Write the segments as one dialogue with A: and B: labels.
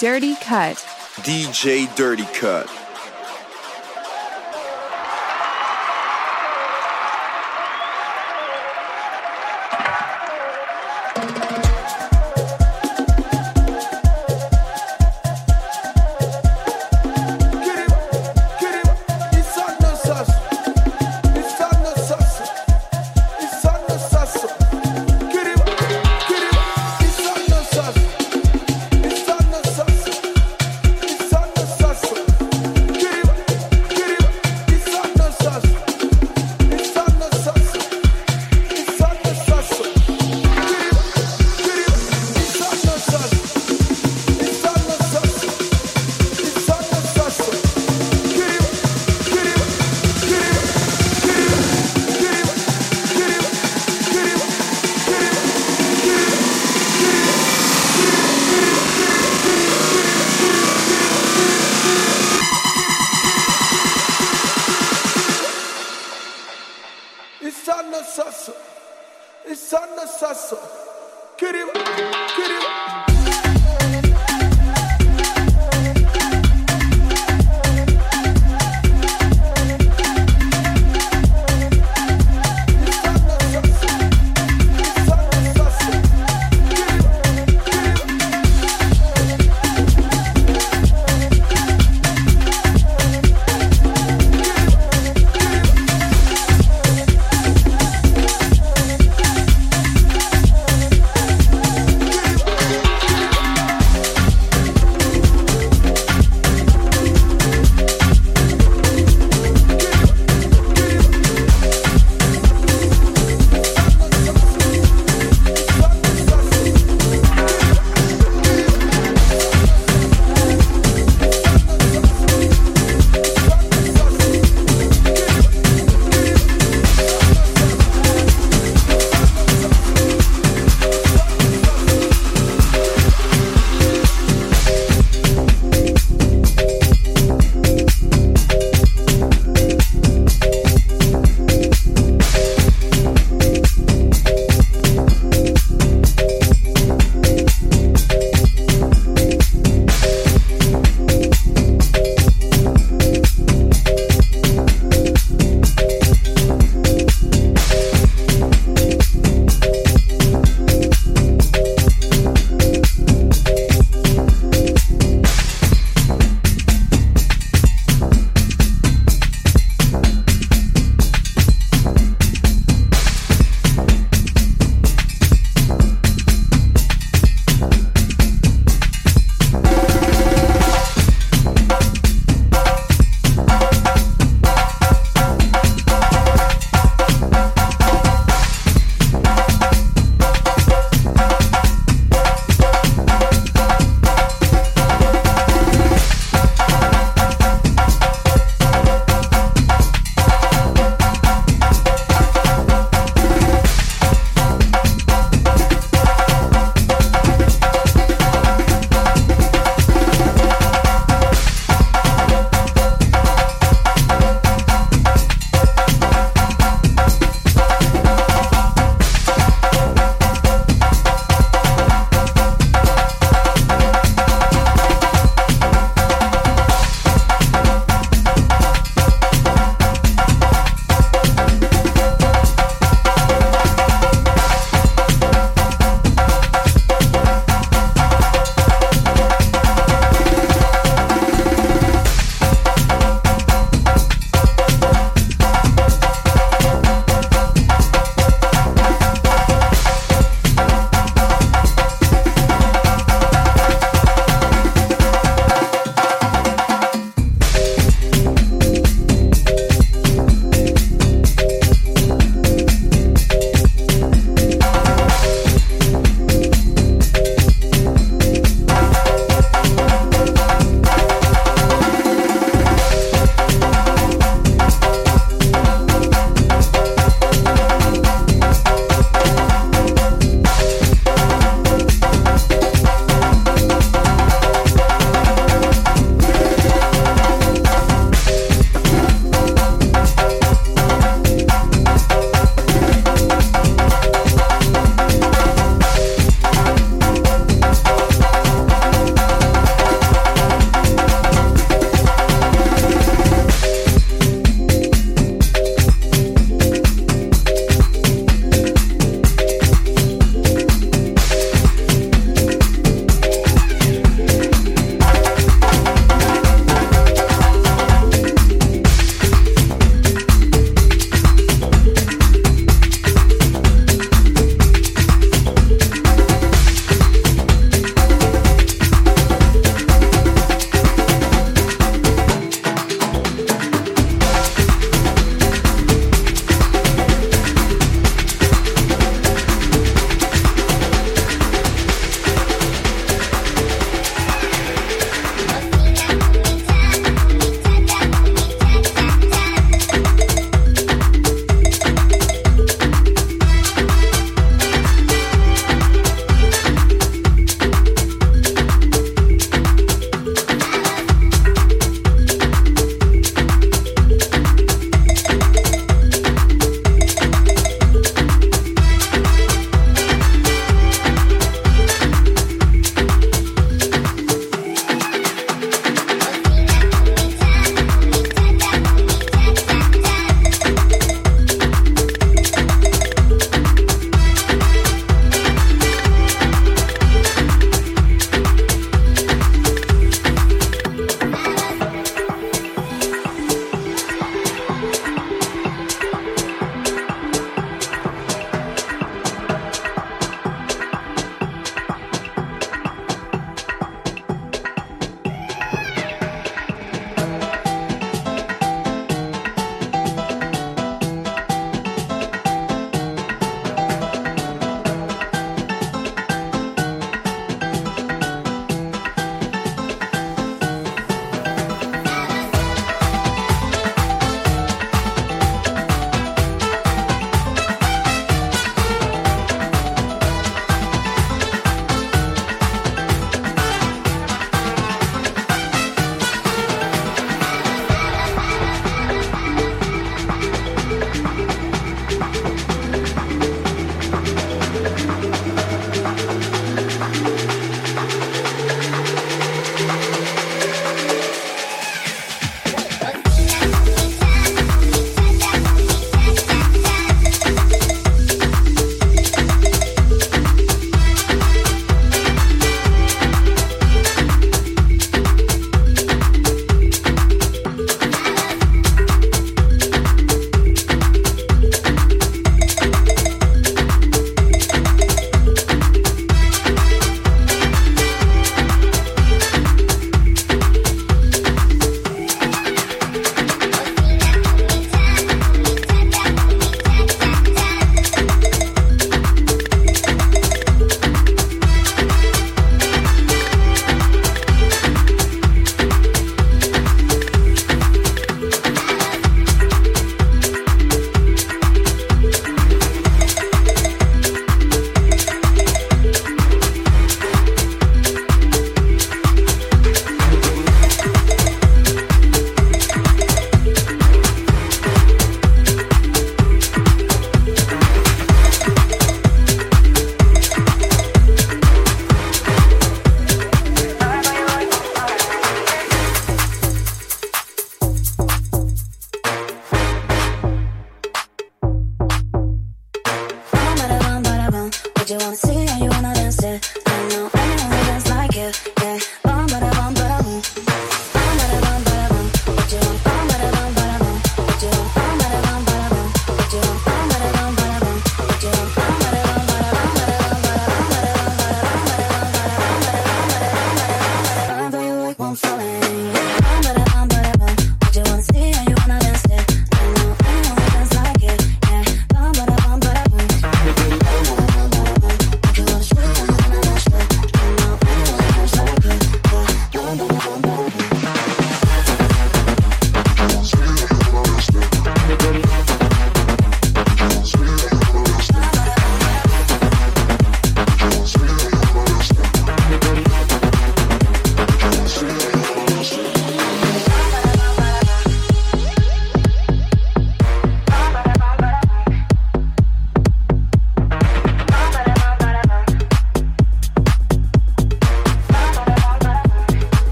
A: Dirty Cut.
B: DJ Dirty Cut.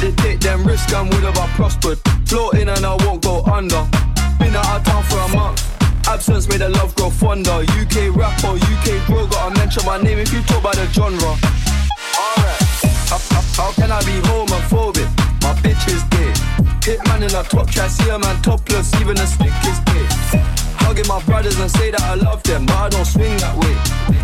C: did take them risks and would have I prospered. Floating and I won't go under. Been out of town for a month. Absence made the love grow fonder. UK rapper, UK bro, gotta mention my name if you talk about the genre. Alright, how, how, how can I be homophobic? My bitch is gay. Hitman in a top try, see a man topless, even a stick is gay. Hugging my brothers and say that I love them, but I don't swing that way.